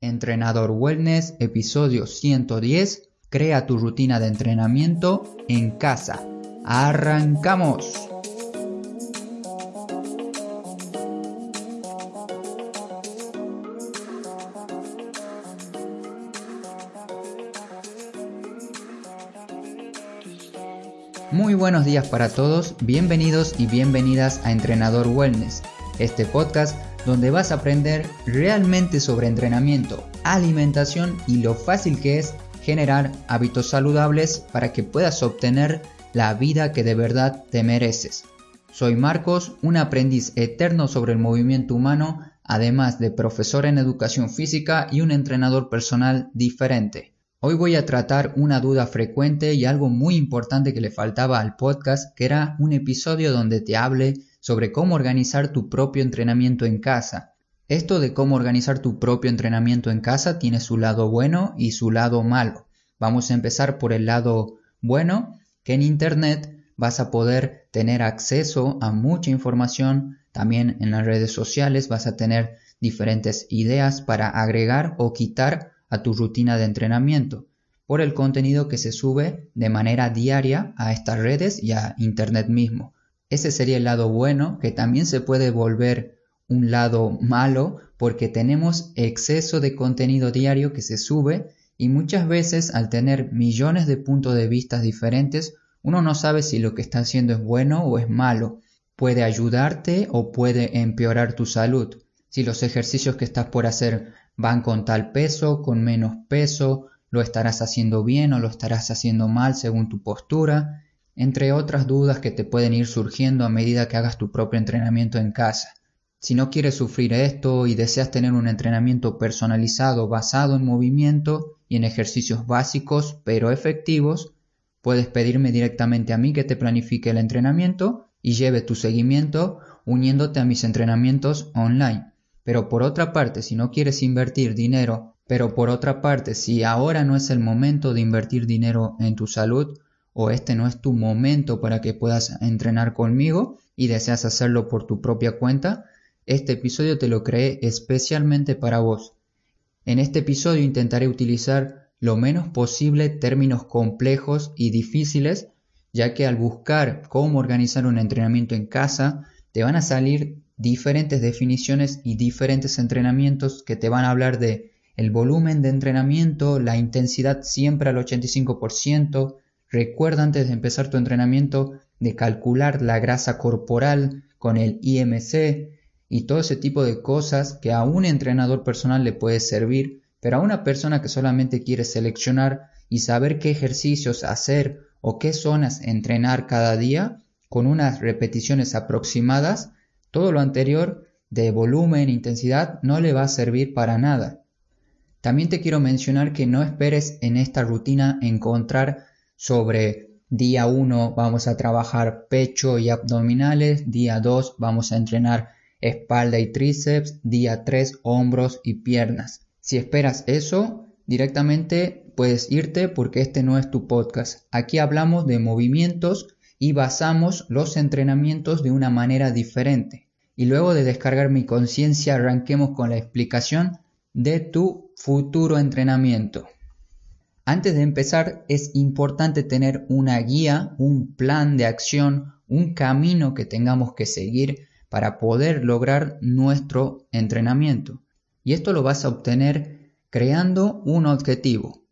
Entrenador Wellness, episodio 110. Crea tu rutina de entrenamiento en casa. ¡Arrancamos! Muy buenos días para todos, bienvenidos y bienvenidas a Entrenador Wellness, este podcast donde vas a aprender realmente sobre entrenamiento, alimentación y lo fácil que es generar hábitos saludables para que puedas obtener la vida que de verdad te mereces. Soy Marcos, un aprendiz eterno sobre el movimiento humano, además de profesor en educación física y un entrenador personal diferente. Hoy voy a tratar una duda frecuente y algo muy importante que le faltaba al podcast, que era un episodio donde te hable sobre cómo organizar tu propio entrenamiento en casa. Esto de cómo organizar tu propio entrenamiento en casa tiene su lado bueno y su lado malo. Vamos a empezar por el lado bueno, que en Internet vas a poder tener acceso a mucha información, también en las redes sociales vas a tener diferentes ideas para agregar o quitar a tu rutina de entrenamiento por el contenido que se sube de manera diaria a estas redes y a Internet mismo. Ese sería el lado bueno, que también se puede volver un lado malo porque tenemos exceso de contenido diario que se sube y muchas veces al tener millones de puntos de vista diferentes, uno no sabe si lo que está haciendo es bueno o es malo. Puede ayudarte o puede empeorar tu salud. Si los ejercicios que estás por hacer van con tal peso, con menos peso, lo estarás haciendo bien o lo estarás haciendo mal según tu postura entre otras dudas que te pueden ir surgiendo a medida que hagas tu propio entrenamiento en casa. Si no quieres sufrir esto y deseas tener un entrenamiento personalizado basado en movimiento y en ejercicios básicos pero efectivos, puedes pedirme directamente a mí que te planifique el entrenamiento y lleve tu seguimiento uniéndote a mis entrenamientos online. Pero por otra parte, si no quieres invertir dinero, pero por otra parte, si ahora no es el momento de invertir dinero en tu salud, o este no es tu momento para que puedas entrenar conmigo y deseas hacerlo por tu propia cuenta, este episodio te lo creé especialmente para vos. En este episodio intentaré utilizar lo menos posible términos complejos y difíciles, ya que al buscar cómo organizar un entrenamiento en casa, te van a salir diferentes definiciones y diferentes entrenamientos que te van a hablar de el volumen de entrenamiento, la intensidad siempre al 85%, Recuerda antes de empezar tu entrenamiento de calcular la grasa corporal con el IMC y todo ese tipo de cosas que a un entrenador personal le puede servir, pero a una persona que solamente quiere seleccionar y saber qué ejercicios hacer o qué zonas entrenar cada día con unas repeticiones aproximadas, todo lo anterior de volumen, intensidad, no le va a servir para nada. También te quiero mencionar que no esperes en esta rutina encontrar sobre día 1 vamos a trabajar pecho y abdominales, día 2 vamos a entrenar espalda y tríceps, día 3 hombros y piernas. Si esperas eso, directamente puedes irte porque este no es tu podcast. Aquí hablamos de movimientos y basamos los entrenamientos de una manera diferente. Y luego de descargar mi conciencia, arranquemos con la explicación de tu futuro entrenamiento. Antes de empezar es importante tener una guía, un plan de acción, un camino que tengamos que seguir para poder lograr nuestro entrenamiento. Y esto lo vas a obtener creando un objetivo.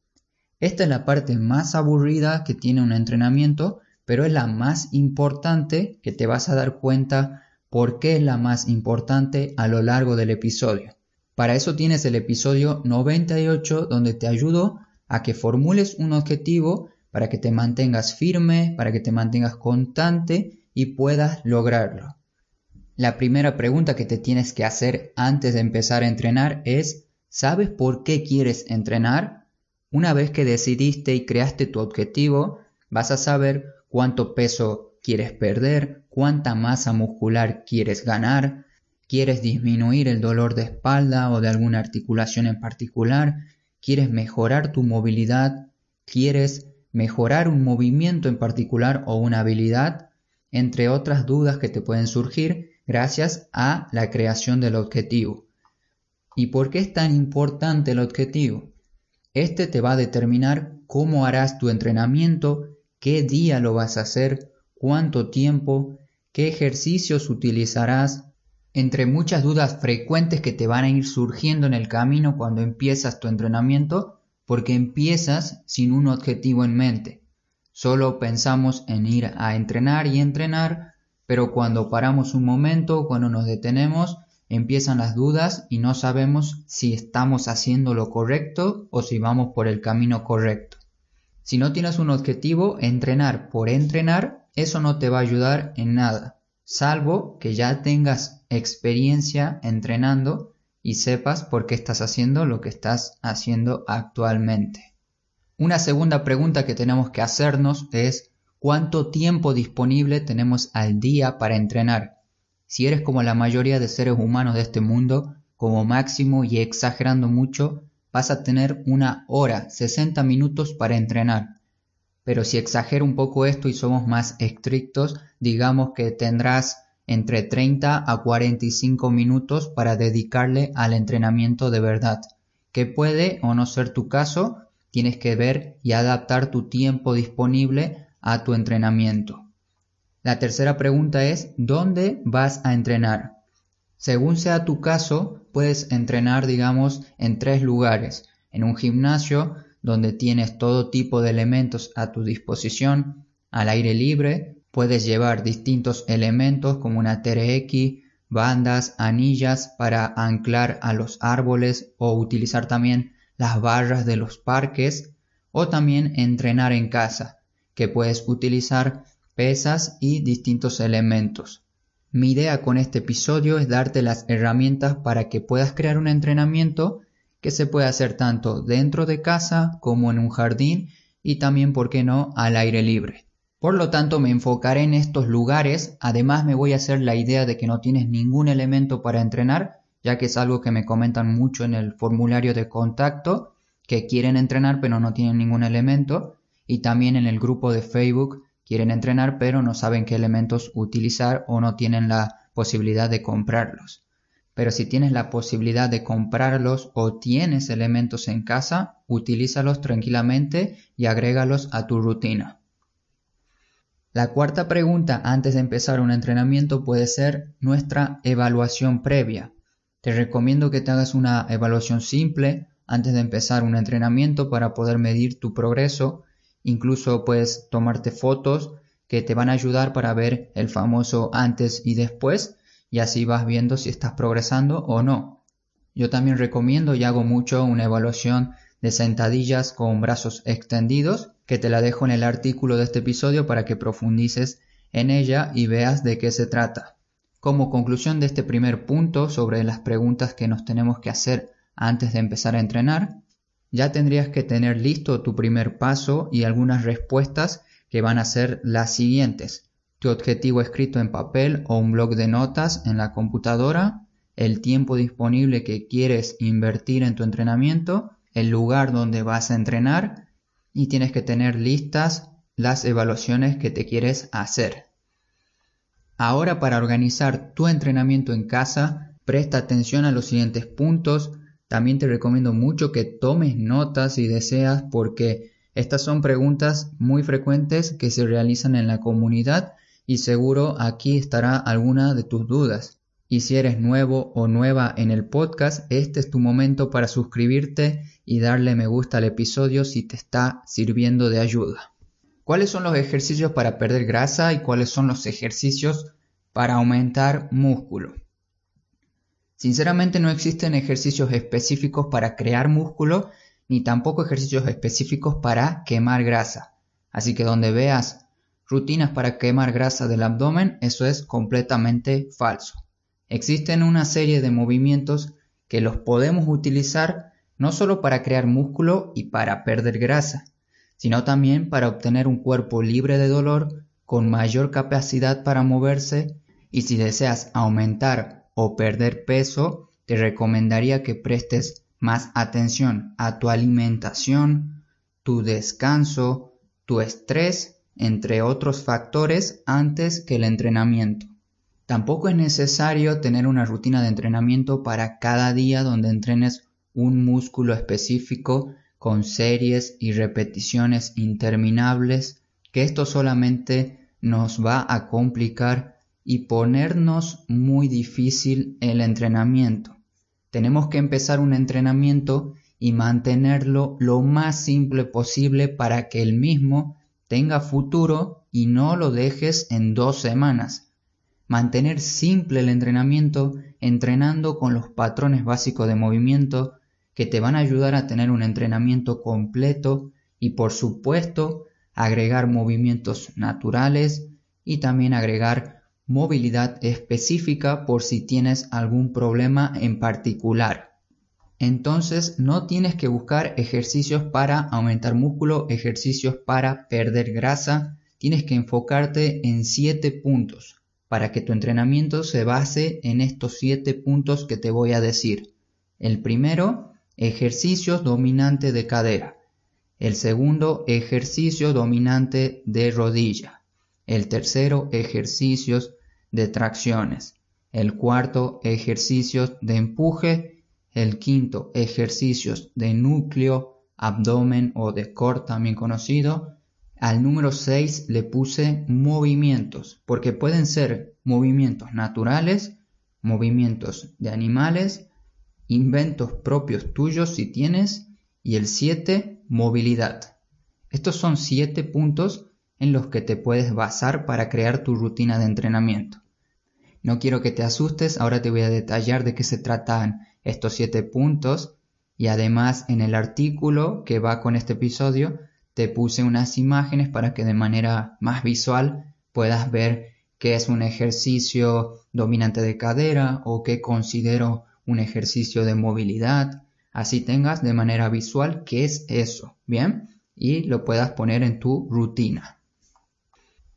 Esta es la parte más aburrida que tiene un entrenamiento, pero es la más importante que te vas a dar cuenta por qué es la más importante a lo largo del episodio. Para eso tienes el episodio 98 donde te ayudo a que formules un objetivo para que te mantengas firme, para que te mantengas constante y puedas lograrlo. La primera pregunta que te tienes que hacer antes de empezar a entrenar es, ¿sabes por qué quieres entrenar? Una vez que decidiste y creaste tu objetivo, vas a saber cuánto peso quieres perder, cuánta masa muscular quieres ganar, quieres disminuir el dolor de espalda o de alguna articulación en particular, quieres mejorar tu movilidad, quieres mejorar un movimiento en particular o una habilidad, entre otras dudas que te pueden surgir gracias a la creación del objetivo. ¿Y por qué es tan importante el objetivo? Este te va a determinar cómo harás tu entrenamiento, qué día lo vas a hacer, cuánto tiempo, qué ejercicios utilizarás, entre muchas dudas frecuentes que te van a ir surgiendo en el camino cuando empiezas tu entrenamiento, porque empiezas sin un objetivo en mente. Solo pensamos en ir a entrenar y entrenar, pero cuando paramos un momento, cuando nos detenemos, empiezan las dudas y no sabemos si estamos haciendo lo correcto o si vamos por el camino correcto. Si no tienes un objetivo, entrenar por entrenar, eso no te va a ayudar en nada, salvo que ya tengas experiencia entrenando y sepas por qué estás haciendo lo que estás haciendo actualmente. Una segunda pregunta que tenemos que hacernos es ¿cuánto tiempo disponible tenemos al día para entrenar? Si eres como la mayoría de seres humanos de este mundo, como máximo y exagerando mucho, vas a tener una hora, 60 minutos para entrenar. Pero si exagero un poco esto y somos más estrictos, digamos que tendrás entre 30 a 45 minutos para dedicarle al entrenamiento de verdad. Que puede o no ser tu caso, tienes que ver y adaptar tu tiempo disponible a tu entrenamiento. La tercera pregunta es, ¿dónde vas a entrenar? Según sea tu caso, puedes entrenar, digamos, en tres lugares. En un gimnasio, donde tienes todo tipo de elementos a tu disposición, al aire libre, puedes llevar distintos elementos como una TRX, bandas, anillas para anclar a los árboles o utilizar también las barras de los parques o también entrenar en casa, que puedes utilizar pesas y distintos elementos. Mi idea con este episodio es darte las herramientas para que puedas crear un entrenamiento que se pueda hacer tanto dentro de casa como en un jardín y también, por qué no, al aire libre. Por lo tanto, me enfocaré en estos lugares, además me voy a hacer la idea de que no tienes ningún elemento para entrenar, ya que es algo que me comentan mucho en el formulario de contacto, que quieren entrenar pero no tienen ningún elemento, y también en el grupo de Facebook quieren entrenar pero no saben qué elementos utilizar o no tienen la posibilidad de comprarlos. Pero si tienes la posibilidad de comprarlos o tienes elementos en casa, utilízalos tranquilamente y agrégalos a tu rutina. La cuarta pregunta antes de empezar un entrenamiento puede ser nuestra evaluación previa. Te recomiendo que te hagas una evaluación simple antes de empezar un entrenamiento para poder medir tu progreso Incluso puedes tomarte fotos que te van a ayudar para ver el famoso antes y después y así vas viendo si estás progresando o no. Yo también recomiendo y hago mucho una evaluación de sentadillas con brazos extendidos que te la dejo en el artículo de este episodio para que profundices en ella y veas de qué se trata. Como conclusión de este primer punto sobre las preguntas que nos tenemos que hacer antes de empezar a entrenar, ya tendrías que tener listo tu primer paso y algunas respuestas que van a ser las siguientes. Tu objetivo escrito en papel o un blog de notas en la computadora, el tiempo disponible que quieres invertir en tu entrenamiento, el lugar donde vas a entrenar y tienes que tener listas las evaluaciones que te quieres hacer. Ahora para organizar tu entrenamiento en casa, presta atención a los siguientes puntos también te recomiendo mucho que tomes notas si deseas porque estas son preguntas muy frecuentes que se realizan en la comunidad y seguro aquí estará alguna de tus dudas. Y si eres nuevo o nueva en el podcast, este es tu momento para suscribirte y darle me gusta al episodio si te está sirviendo de ayuda. ¿Cuáles son los ejercicios para perder grasa y cuáles son los ejercicios para aumentar músculo? Sinceramente no existen ejercicios específicos para crear músculo ni tampoco ejercicios específicos para quemar grasa. Así que donde veas rutinas para quemar grasa del abdomen, eso es completamente falso. Existen una serie de movimientos que los podemos utilizar no solo para crear músculo y para perder grasa, sino también para obtener un cuerpo libre de dolor, con mayor capacidad para moverse y si deseas aumentar o perder peso, te recomendaría que prestes más atención a tu alimentación, tu descanso, tu estrés, entre otros factores antes que el entrenamiento. Tampoco es necesario tener una rutina de entrenamiento para cada día donde entrenes un músculo específico con series y repeticiones interminables, que esto solamente nos va a complicar y ponernos muy difícil el entrenamiento. Tenemos que empezar un entrenamiento y mantenerlo lo más simple posible para que el mismo tenga futuro y no lo dejes en dos semanas. Mantener simple el entrenamiento entrenando con los patrones básicos de movimiento que te van a ayudar a tener un entrenamiento completo y por supuesto agregar movimientos naturales y también agregar movilidad específica por si tienes algún problema en particular. Entonces no tienes que buscar ejercicios para aumentar músculo, ejercicios para perder grasa, tienes que enfocarte en siete puntos para que tu entrenamiento se base en estos siete puntos que te voy a decir. El primero, ejercicios dominante de cadera. El segundo, ejercicio dominante de rodilla. El tercero, ejercicios de tracciones. El cuarto, ejercicios de empuje. El quinto, ejercicios de núcleo, abdomen o de core también conocido. Al número 6 le puse movimientos, porque pueden ser movimientos naturales, movimientos de animales, inventos propios tuyos si tienes, y el 7, movilidad. Estos son 7 puntos en los que te puedes basar para crear tu rutina de entrenamiento. No quiero que te asustes, ahora te voy a detallar de qué se tratan estos 7 puntos y además en el artículo que va con este episodio te puse unas imágenes para que de manera más visual puedas ver qué es un ejercicio dominante de cadera o qué considero un ejercicio de movilidad. Así tengas de manera visual qué es eso, ¿bien? Y lo puedas poner en tu rutina.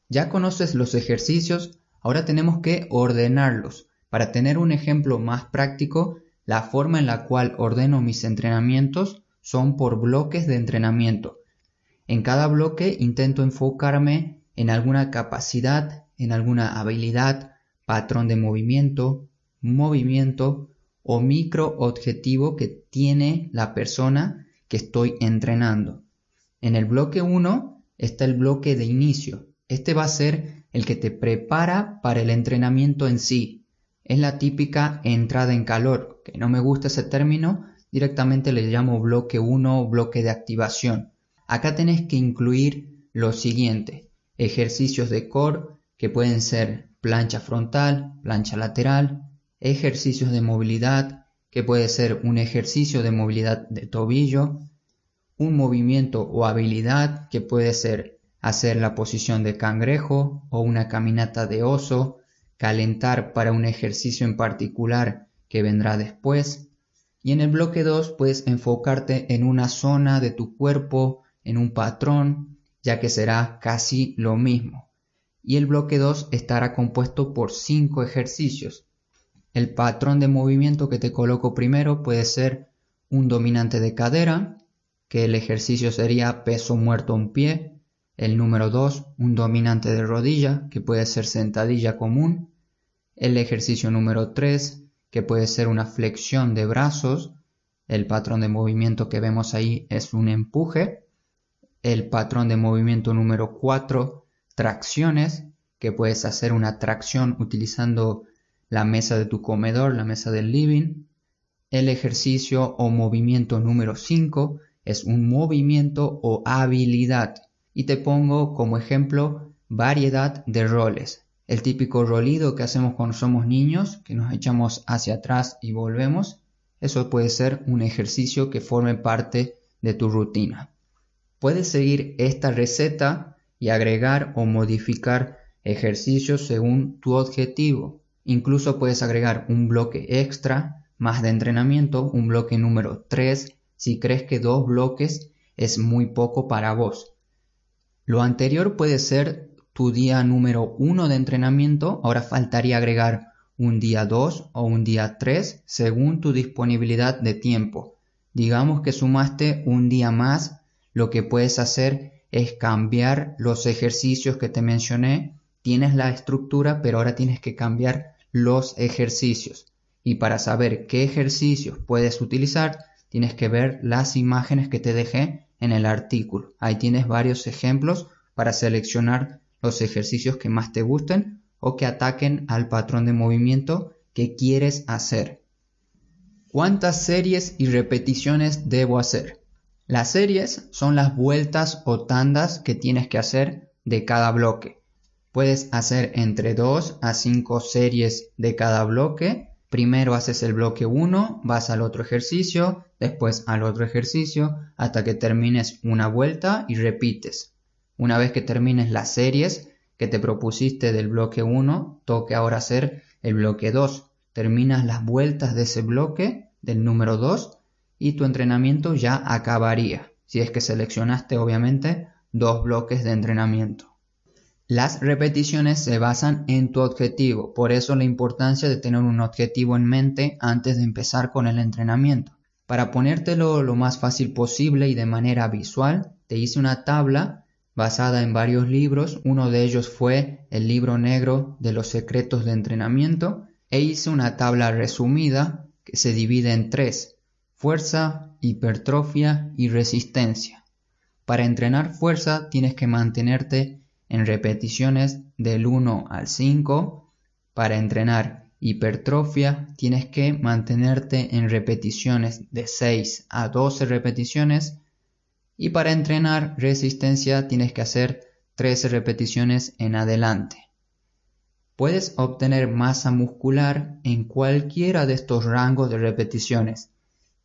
Ya conoces los ejercicios, ahora tenemos que ordenarlos. Para tener un ejemplo más práctico, la forma en la cual ordeno mis entrenamientos son por bloques de entrenamiento. En cada bloque intento enfocarme en alguna capacidad, en alguna habilidad, patrón de movimiento, movimiento o micro objetivo que tiene la persona que estoy entrenando. En el bloque 1 está el bloque de inicio. Este va a ser el que te prepara para el entrenamiento en sí. Es la típica entrada en calor, que no me gusta ese término, directamente le llamo bloque 1 o bloque de activación. Acá tenés que incluir lo siguiente, ejercicios de core que pueden ser plancha frontal, plancha lateral, ejercicios de movilidad que puede ser un ejercicio de movilidad de tobillo, un movimiento o habilidad que puede ser hacer la posición de cangrejo o una caminata de oso, calentar para un ejercicio en particular que vendrá después. Y en el bloque 2 puedes enfocarte en una zona de tu cuerpo en un patrón, ya que será casi lo mismo. Y el bloque 2 estará compuesto por 5 ejercicios. El patrón de movimiento que te coloco primero puede ser un dominante de cadera, que el ejercicio sería peso muerto en pie. El número 2, un dominante de rodilla, que puede ser sentadilla común. El ejercicio número 3, que puede ser una flexión de brazos. El patrón de movimiento que vemos ahí es un empuje el patrón de movimiento número 4, tracciones, que puedes hacer una tracción utilizando la mesa de tu comedor, la mesa del living. El ejercicio o movimiento número 5 es un movimiento o habilidad. Y te pongo como ejemplo variedad de roles. El típico rolido que hacemos cuando somos niños, que nos echamos hacia atrás y volvemos. Eso puede ser un ejercicio que forme parte de tu rutina. Puedes seguir esta receta y agregar o modificar ejercicios según tu objetivo. Incluso puedes agregar un bloque extra más de entrenamiento, un bloque número 3, si crees que dos bloques es muy poco para vos. Lo anterior puede ser tu día número 1 de entrenamiento, ahora faltaría agregar un día 2 o un día 3 según tu disponibilidad de tiempo. Digamos que sumaste un día más lo que puedes hacer es cambiar los ejercicios que te mencioné tienes la estructura, pero ahora tienes que cambiar los ejercicios. Y para saber qué ejercicios puedes utilizar, tienes que ver las imágenes que te dejé en el artículo. Ahí tienes varios ejemplos para seleccionar los ejercicios que más te gusten o que ataquen al patrón de movimiento que quieres hacer. ¿Cuántas series y repeticiones debo hacer? Las series son las vueltas o tandas que tienes que hacer de cada bloque. Puedes hacer entre 2 a 5 series de cada bloque. Primero haces el bloque 1, vas al otro ejercicio, después al otro ejercicio, hasta que termines una vuelta y repites. Una vez que termines las series que te propusiste del bloque 1, toque ahora hacer el bloque 2. Terminas las vueltas de ese bloque, del número 2, y tu entrenamiento ya acabaría. Si es que seleccionaste obviamente dos bloques de entrenamiento. Las repeticiones se basan en tu objetivo, por eso la importancia de tener un objetivo en mente antes de empezar con el entrenamiento. Para ponértelo lo más fácil posible y de manera visual, te hice una tabla basada en varios libros, uno de ellos fue el libro negro de los secretos de entrenamiento, e hice una tabla resumida que se divide en tres, fuerza, hipertrofia y resistencia. Para entrenar fuerza tienes que mantenerte en repeticiones del 1 al 5. Para entrenar hipertrofia tienes que mantenerte en repeticiones de 6 a 12 repeticiones. Y para entrenar resistencia tienes que hacer 13 repeticiones en adelante. Puedes obtener masa muscular en cualquiera de estos rangos de repeticiones,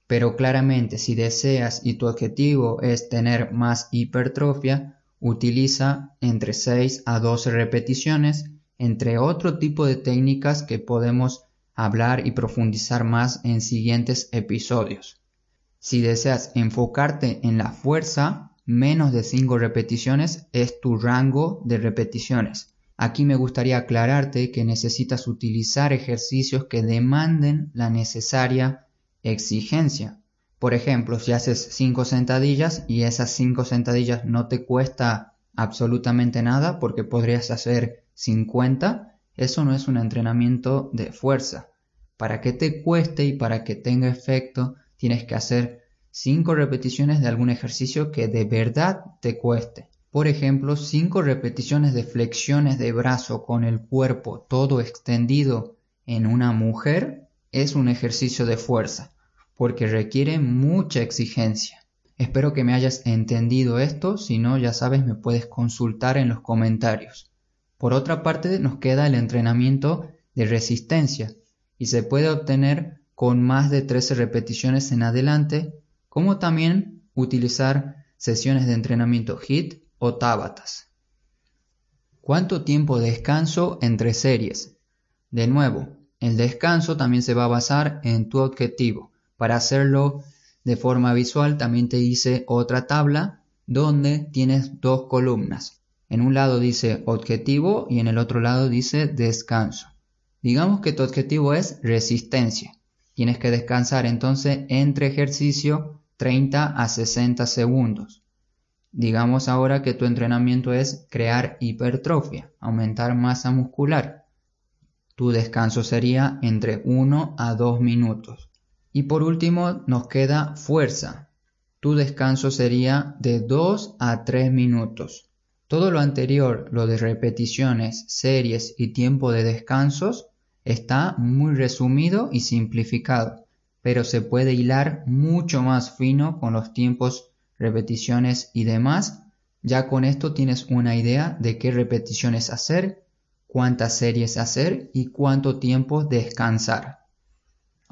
pero claramente si deseas y tu objetivo es tener más hipertrofia, Utiliza entre 6 a 12 repeticiones, entre otro tipo de técnicas que podemos hablar y profundizar más en siguientes episodios. Si deseas enfocarte en la fuerza, menos de 5 repeticiones es tu rango de repeticiones. Aquí me gustaría aclararte que necesitas utilizar ejercicios que demanden la necesaria exigencia. Por ejemplo, si haces 5 sentadillas y esas 5 sentadillas no te cuesta absolutamente nada porque podrías hacer 50, eso no es un entrenamiento de fuerza. Para que te cueste y para que tenga efecto, tienes que hacer 5 repeticiones de algún ejercicio que de verdad te cueste. Por ejemplo, 5 repeticiones de flexiones de brazo con el cuerpo todo extendido en una mujer es un ejercicio de fuerza porque requiere mucha exigencia. Espero que me hayas entendido esto, si no ya sabes me puedes consultar en los comentarios. Por otra parte nos queda el entrenamiento de resistencia y se puede obtener con más de 13 repeticiones en adelante, como también utilizar sesiones de entrenamiento HIT o Tabatas. ¿Cuánto tiempo descanso entre series? De nuevo, el descanso también se va a basar en tu objetivo. Para hacerlo de forma visual también te hice otra tabla donde tienes dos columnas. En un lado dice objetivo y en el otro lado dice descanso. Digamos que tu objetivo es resistencia. Tienes que descansar entonces entre ejercicio 30 a 60 segundos. Digamos ahora que tu entrenamiento es crear hipertrofia, aumentar masa muscular. Tu descanso sería entre 1 a 2 minutos. Y por último nos queda fuerza. Tu descanso sería de 2 a 3 minutos. Todo lo anterior, lo de repeticiones, series y tiempo de descansos, está muy resumido y simplificado, pero se puede hilar mucho más fino con los tiempos, repeticiones y demás. Ya con esto tienes una idea de qué repeticiones hacer, cuántas series hacer y cuánto tiempo descansar.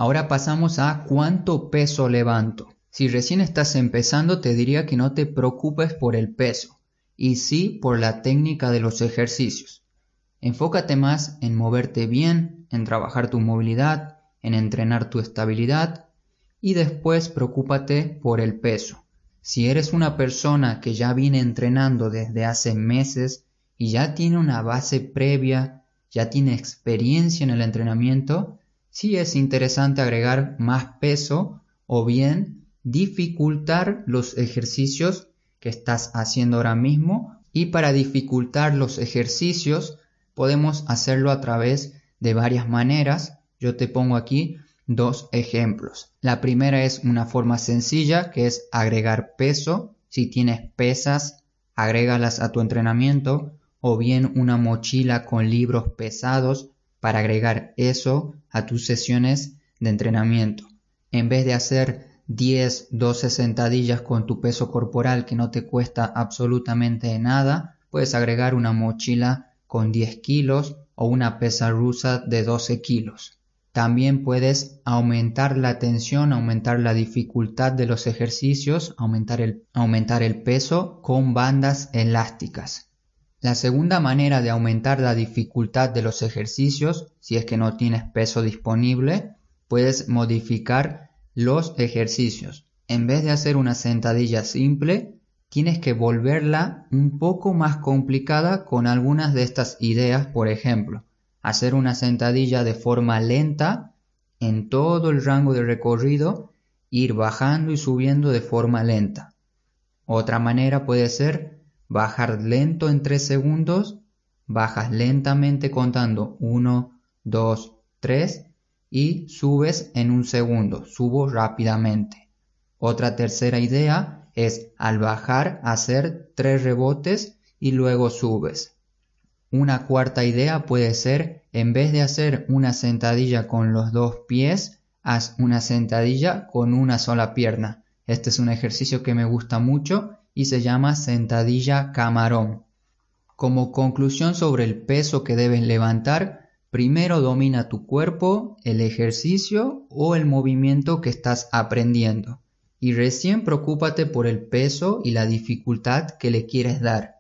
Ahora pasamos a cuánto peso levanto. Si recién estás empezando te diría que no te preocupes por el peso y sí por la técnica de los ejercicios. Enfócate más en moverte bien, en trabajar tu movilidad, en entrenar tu estabilidad y después preocúpate por el peso. Si eres una persona que ya viene entrenando desde hace meses y ya tiene una base previa, ya tiene experiencia en el entrenamiento, sí es interesante agregar más peso o bien dificultar los ejercicios que estás haciendo ahora mismo y para dificultar los ejercicios podemos hacerlo a través de varias maneras. Yo te pongo aquí dos ejemplos. La primera es una forma sencilla que es agregar peso. Si tienes pesas, agrégalas a tu entrenamiento o bien una mochila con libros pesados para agregar eso a tus sesiones de entrenamiento. En vez de hacer 10, 12 sentadillas con tu peso corporal que no te cuesta absolutamente nada, puedes agregar una mochila con 10 kilos o una pesa rusa de 12 kilos. También puedes aumentar la tensión, aumentar la dificultad de los ejercicios, aumentar el, aumentar el peso con bandas elásticas. La segunda manera de aumentar la dificultad de los ejercicios, si es que no tienes peso disponible, puedes modificar los ejercicios. En vez de hacer una sentadilla simple, tienes que volverla un poco más complicada con algunas de estas ideas, por ejemplo, hacer una sentadilla de forma lenta en todo el rango de recorrido, ir bajando y subiendo de forma lenta. Otra manera puede ser bajar lento en 3 segundos, bajas lentamente contando 1, 2, 3 y subes en un segundo, subo rápidamente. Otra tercera idea es al bajar hacer 3 rebotes y luego subes. Una cuarta idea puede ser, en vez de hacer una sentadilla con los dos pies, haz una sentadilla con una sola pierna. Este es un ejercicio que me gusta mucho y se llama sentadilla camarón. Como conclusión sobre el peso que debes levantar, primero domina tu cuerpo, el ejercicio o el movimiento que estás aprendiendo. Y recién preocúpate por el peso y la dificultad que le quieres dar.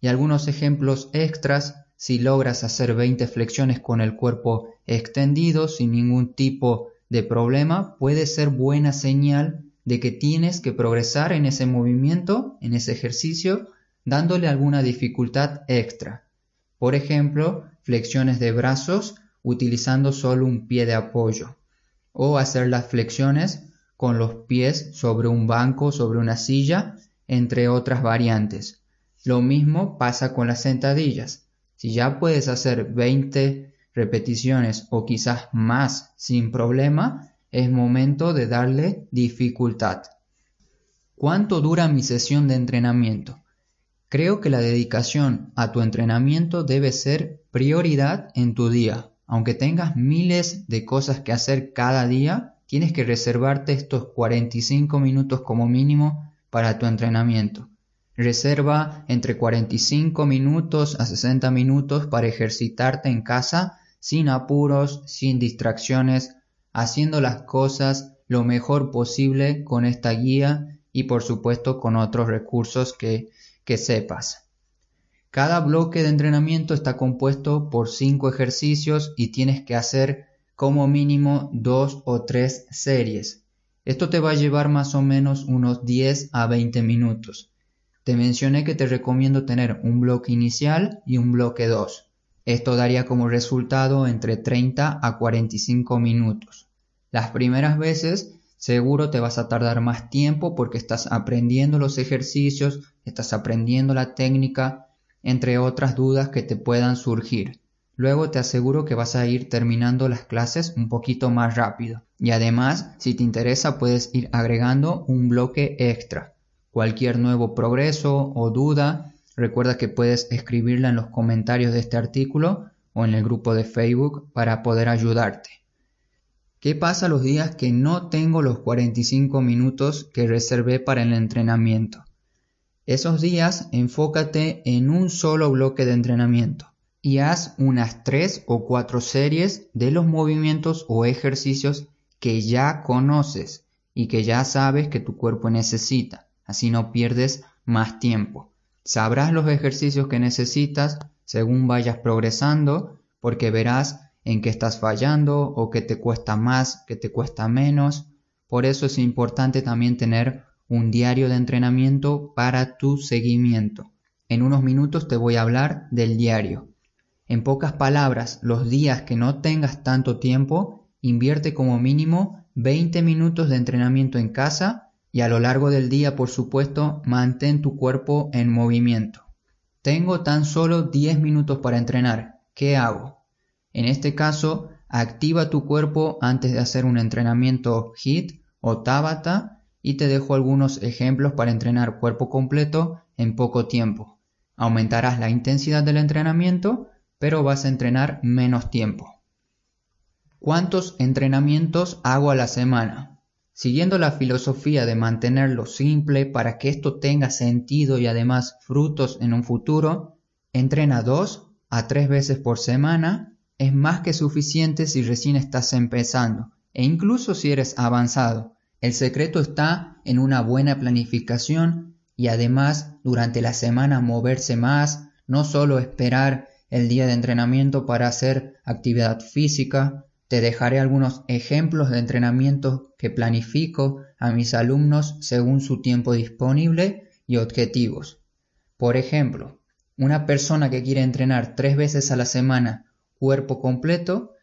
Y algunos ejemplos extras, si logras hacer 20 flexiones con el cuerpo extendido sin ningún tipo de problema, puede ser buena señal de que tienes que progresar en ese movimiento, en ese ejercicio, dándole alguna dificultad extra. Por ejemplo, flexiones de brazos utilizando solo un pie de apoyo o hacer las flexiones con los pies sobre un banco, sobre una silla, entre otras variantes. Lo mismo pasa con las sentadillas. Si ya puedes hacer 20 repeticiones o quizás más sin problema, es momento de darle dificultad. ¿Cuánto dura mi sesión de entrenamiento? Creo que la dedicación a tu entrenamiento debe ser prioridad en tu día. Aunque tengas miles de cosas que hacer cada día, tienes que reservarte estos 45 minutos como mínimo para tu entrenamiento. Reserva entre 45 minutos a 60 minutos para ejercitarte en casa sin apuros, sin distracciones, haciendo las cosas lo mejor posible con esta guía y por supuesto con otros recursos que, que sepas. Cada bloque de entrenamiento está compuesto por cinco ejercicios y tienes que hacer como mínimo dos o tres series. Esto te va a llevar más o menos unos 10 a 20 minutos. Te mencioné que te recomiendo tener un bloque inicial y un bloque 2. Esto daría como resultado entre 30 a 45 minutos. Las primeras veces seguro te vas a tardar más tiempo porque estás aprendiendo los ejercicios, estás aprendiendo la técnica, entre otras dudas que te puedan surgir. Luego te aseguro que vas a ir terminando las clases un poquito más rápido. Y además, si te interesa, puedes ir agregando un bloque extra. Cualquier nuevo progreso o duda Recuerda que puedes escribirla en los comentarios de este artículo o en el grupo de Facebook para poder ayudarte. ¿Qué pasa los días que no tengo los 45 minutos que reservé para el entrenamiento? Esos días enfócate en un solo bloque de entrenamiento y haz unas 3 o 4 series de los movimientos o ejercicios que ya conoces y que ya sabes que tu cuerpo necesita. Así no pierdes más tiempo. Sabrás los ejercicios que necesitas según vayas progresando, porque verás en qué estás fallando o qué te cuesta más, qué te cuesta menos. Por eso es importante también tener un diario de entrenamiento para tu seguimiento. En unos minutos te voy a hablar del diario. En pocas palabras, los días que no tengas tanto tiempo, invierte como mínimo 20 minutos de entrenamiento en casa y a lo largo del día, por supuesto, mantén tu cuerpo en movimiento. Tengo tan solo 10 minutos para entrenar. ¿qué hago? En este caso, activa tu cuerpo antes de hacer un entrenamiento HIT o Tabata y te dejo algunos ejemplos para entrenar cuerpo completo en poco tiempo. Aumentarás la intensidad del entrenamiento, pero vas a entrenar menos tiempo. ¿Cuántos entrenamientos hago a la semana? Siguiendo la filosofía de mantenerlo simple para que esto tenga sentido y además frutos en un futuro, entrena dos a tres veces por semana es más que suficiente si recién estás empezando e incluso si eres avanzado. El secreto está en una buena planificación y además durante la semana moverse más, no solo esperar el día de entrenamiento para hacer actividad física. Te dejaré algunos ejemplos de entrenamiento que planifico a mis alumnos según su tiempo disponible y objetivos. Por ejemplo, una persona que quiere entrenar tres veces a la semana cuerpo completo,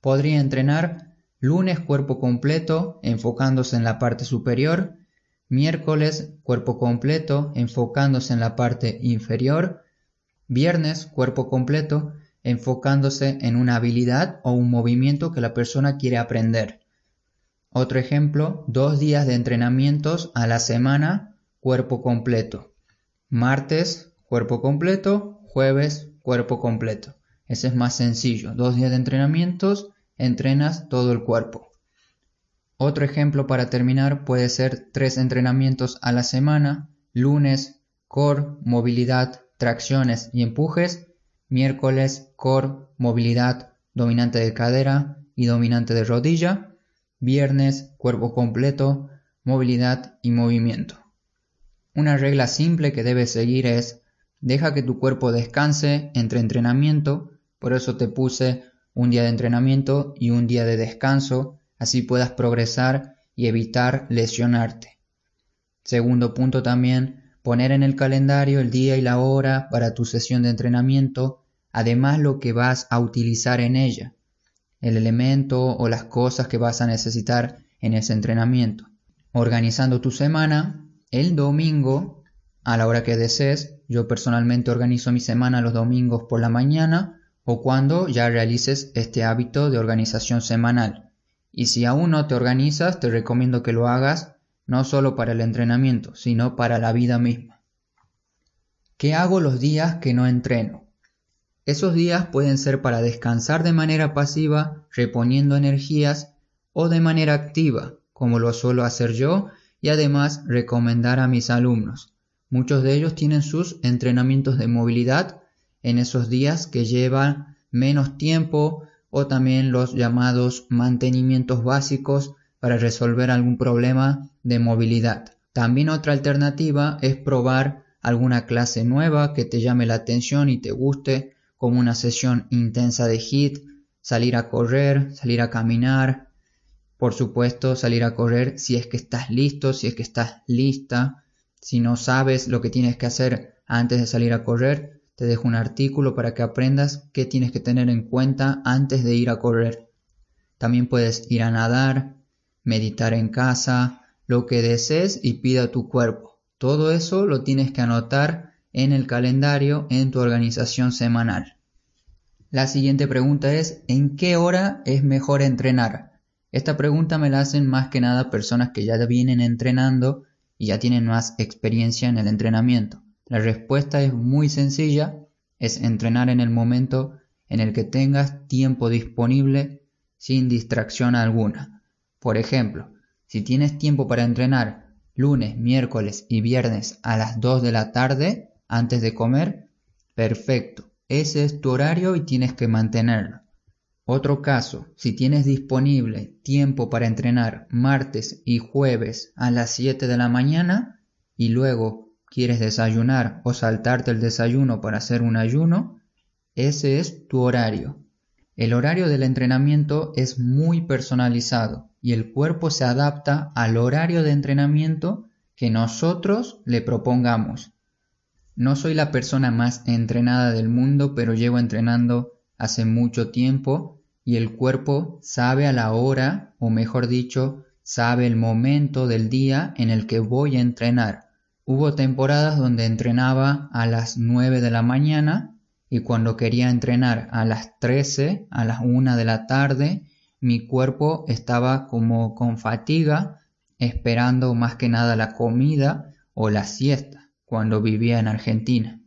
podría entrenar lunes cuerpo completo enfocándose en la parte superior, miércoles cuerpo completo enfocándose en la parte inferior, viernes cuerpo completo enfocándose en una habilidad o un movimiento que la persona quiere aprender. Otro ejemplo, dos días de entrenamientos a la semana, cuerpo completo. Martes, cuerpo completo, jueves, cuerpo completo. Ese es más sencillo. Dos días de entrenamientos, entrenas todo el cuerpo. Otro ejemplo para terminar puede ser tres entrenamientos a la semana. Lunes, core, movilidad, tracciones y empujes. Miércoles, core, movilidad, dominante de cadera y dominante de rodilla. Viernes, cuerpo completo, movilidad y movimiento. Una regla simple que debes seguir es deja que tu cuerpo descanse entre entrenamiento por eso te puse un día de entrenamiento y un día de descanso, así puedas progresar y evitar lesionarte. Segundo punto también, poner en el calendario el día y la hora para tu sesión de entrenamiento, además lo que vas a utilizar en ella, el elemento o las cosas que vas a necesitar en ese entrenamiento. Organizando tu semana, el domingo, a la hora que desees, yo personalmente organizo mi semana los domingos por la mañana, o cuando ya realices este hábito de organización semanal. Y si aún no te organizas, te recomiendo que lo hagas no solo para el entrenamiento, sino para la vida misma. ¿Qué hago los días que no entreno? Esos días pueden ser para descansar de manera pasiva, reponiendo energías, o de manera activa, como lo suelo hacer yo, y además recomendar a mis alumnos. Muchos de ellos tienen sus entrenamientos de movilidad en esos días que llevan menos tiempo o también los llamados mantenimientos básicos para resolver algún problema de movilidad. También otra alternativa es probar alguna clase nueva que te llame la atención y te guste, como una sesión intensa de HIT, salir a correr, salir a caminar, por supuesto salir a correr si es que estás listo, si es que estás lista, si no sabes lo que tienes que hacer antes de salir a correr, te dejo un artículo para que aprendas qué tienes que tener en cuenta antes de ir a correr. También puedes ir a nadar, meditar en casa, lo que desees y pida tu cuerpo. Todo eso lo tienes que anotar en el calendario en tu organización semanal. La siguiente pregunta es ¿en qué hora es mejor entrenar? Esta pregunta me la hacen más que nada personas que ya vienen entrenando y ya tienen más experiencia en el entrenamiento. La respuesta es muy sencilla, es entrenar en el momento en el que tengas tiempo disponible sin distracción alguna. Por ejemplo, si tienes tiempo para entrenar lunes, miércoles y viernes a las 2 de la tarde antes de comer, perfecto, ese es tu horario y tienes que mantenerlo. Otro caso, si tienes disponible tiempo para entrenar martes y jueves a las 7 de la mañana y luego quieres desayunar o saltarte el desayuno para hacer un ayuno, ese es tu horario. El horario del entrenamiento es muy personalizado y el cuerpo se adapta al horario de entrenamiento que nosotros le propongamos. No soy la persona más entrenada del mundo, pero llevo entrenando hace mucho tiempo y el cuerpo sabe a la hora, o mejor dicho, sabe el momento del día en el que voy a entrenar. Hubo temporadas donde entrenaba a las 9 de la mañana y cuando quería entrenar a las 13, a las 1 de la tarde, mi cuerpo estaba como con fatiga, esperando más que nada la comida o la siesta cuando vivía en Argentina.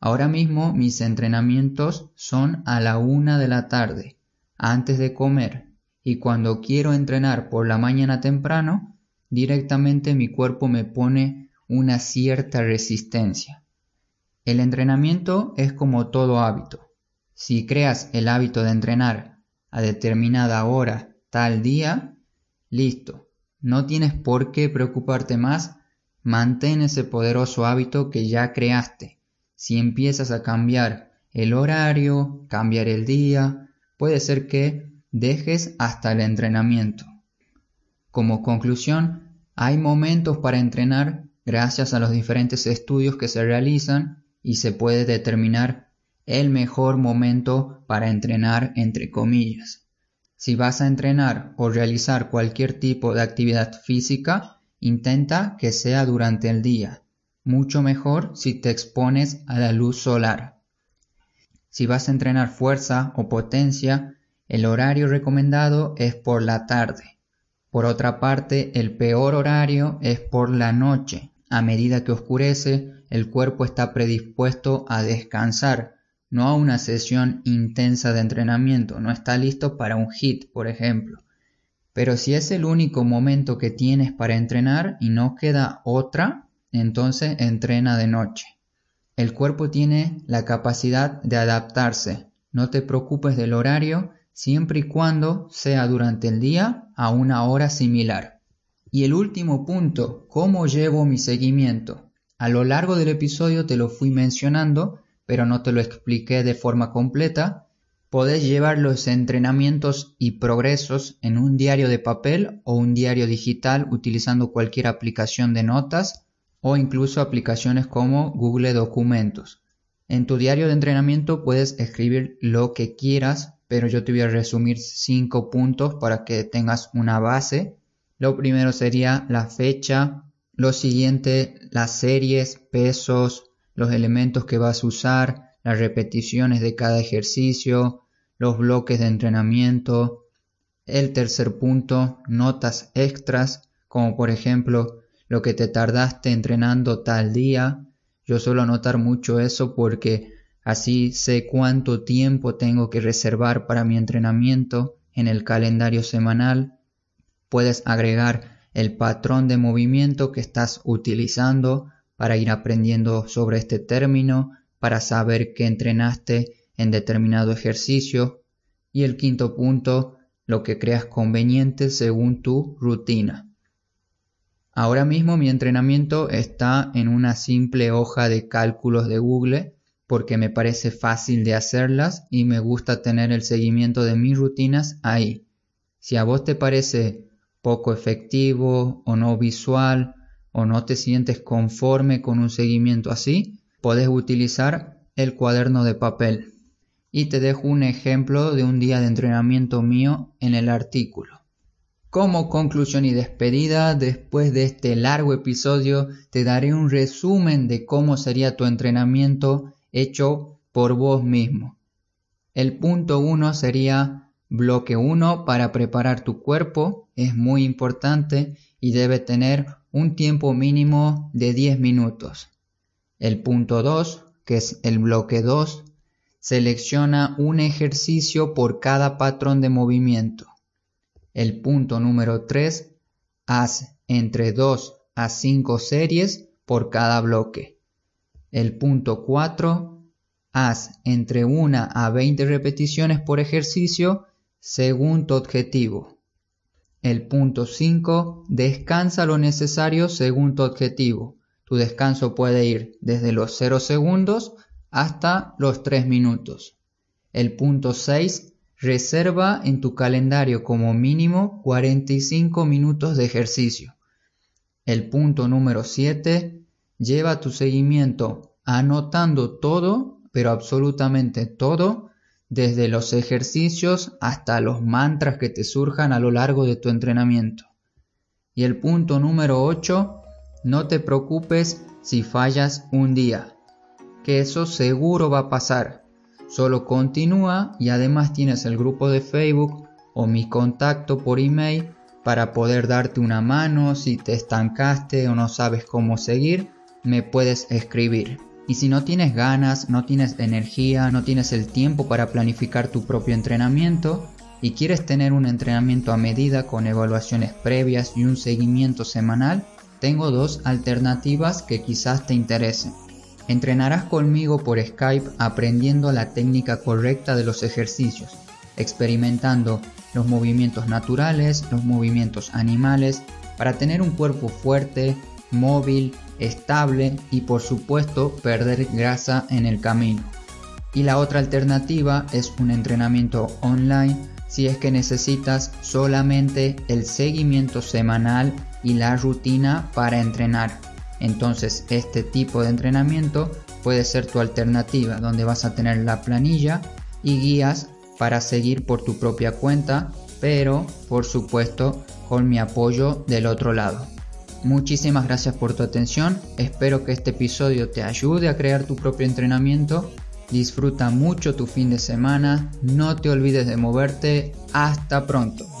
Ahora mismo mis entrenamientos son a la 1 de la tarde, antes de comer, y cuando quiero entrenar por la mañana temprano, directamente mi cuerpo me pone una cierta resistencia. El entrenamiento es como todo hábito. Si creas el hábito de entrenar a determinada hora, tal día, listo. No tienes por qué preocuparte más, mantén ese poderoso hábito que ya creaste. Si empiezas a cambiar el horario, cambiar el día, puede ser que dejes hasta el entrenamiento. Como conclusión, hay momentos para entrenar gracias a los diferentes estudios que se realizan y se puede determinar el mejor momento para entrenar entre comillas. Si vas a entrenar o realizar cualquier tipo de actividad física, intenta que sea durante el día, mucho mejor si te expones a la luz solar. Si vas a entrenar fuerza o potencia, el horario recomendado es por la tarde. Por otra parte, el peor horario es por la noche. A medida que oscurece, el cuerpo está predispuesto a descansar, no a una sesión intensa de entrenamiento, no está listo para un hit, por ejemplo. Pero si es el único momento que tienes para entrenar y no queda otra, entonces entrena de noche. El cuerpo tiene la capacidad de adaptarse. No te preocupes del horario siempre y cuando sea durante el día a una hora similar. Y el último punto, ¿cómo llevo mi seguimiento? A lo largo del episodio te lo fui mencionando, pero no te lo expliqué de forma completa. Podés llevar los entrenamientos y progresos en un diario de papel o un diario digital utilizando cualquier aplicación de notas o incluso aplicaciones como Google Documentos. En tu diario de entrenamiento puedes escribir lo que quieras, pero yo te voy a resumir cinco puntos para que tengas una base. Lo primero sería la fecha, lo siguiente, las series, pesos, los elementos que vas a usar, las repeticiones de cada ejercicio, los bloques de entrenamiento. El tercer punto, notas extras, como por ejemplo lo que te tardaste entrenando tal día. Yo suelo anotar mucho eso porque así sé cuánto tiempo tengo que reservar para mi entrenamiento en el calendario semanal. Puedes agregar el patrón de movimiento que estás utilizando para ir aprendiendo sobre este término, para saber que entrenaste en determinado ejercicio. Y el quinto punto, lo que creas conveniente según tu rutina. Ahora mismo mi entrenamiento está en una simple hoja de cálculos de Google porque me parece fácil de hacerlas y me gusta tener el seguimiento de mis rutinas ahí. Si a vos te parece poco efectivo o no visual o no te sientes conforme con un seguimiento así, puedes utilizar el cuaderno de papel. Y te dejo un ejemplo de un día de entrenamiento mío en el artículo. Como conclusión y despedida, después de este largo episodio, te daré un resumen de cómo sería tu entrenamiento hecho por vos mismo. El punto 1 sería Bloque 1 para preparar tu cuerpo es muy importante y debe tener un tiempo mínimo de 10 minutos. El punto 2, que es el bloque 2, selecciona un ejercicio por cada patrón de movimiento. El punto número 3, haz entre 2 a 5 series por cada bloque. El punto 4, haz entre 1 a 20 repeticiones por ejercicio según tu objetivo. El punto 5. Descansa lo necesario según tu objetivo. Tu descanso puede ir desde los 0 segundos hasta los 3 minutos. El punto 6. Reserva en tu calendario como mínimo 45 minutos de ejercicio. El punto número 7. Lleva tu seguimiento anotando todo, pero absolutamente todo, desde los ejercicios hasta los mantras que te surjan a lo largo de tu entrenamiento. Y el punto número 8, no te preocupes si fallas un día, que eso seguro va a pasar. Solo continúa y además tienes el grupo de Facebook o mi contacto por email para poder darte una mano si te estancaste o no sabes cómo seguir, me puedes escribir. Y si no tienes ganas, no tienes energía, no tienes el tiempo para planificar tu propio entrenamiento y quieres tener un entrenamiento a medida con evaluaciones previas y un seguimiento semanal, tengo dos alternativas que quizás te interesen. Entrenarás conmigo por Skype aprendiendo la técnica correcta de los ejercicios, experimentando los movimientos naturales, los movimientos animales, para tener un cuerpo fuerte, móvil, estable y por supuesto perder grasa en el camino. Y la otra alternativa es un entrenamiento online si es que necesitas solamente el seguimiento semanal y la rutina para entrenar. Entonces este tipo de entrenamiento puede ser tu alternativa donde vas a tener la planilla y guías para seguir por tu propia cuenta, pero por supuesto con mi apoyo del otro lado. Muchísimas gracias por tu atención, espero que este episodio te ayude a crear tu propio entrenamiento. Disfruta mucho tu fin de semana, no te olvides de moverte, hasta pronto.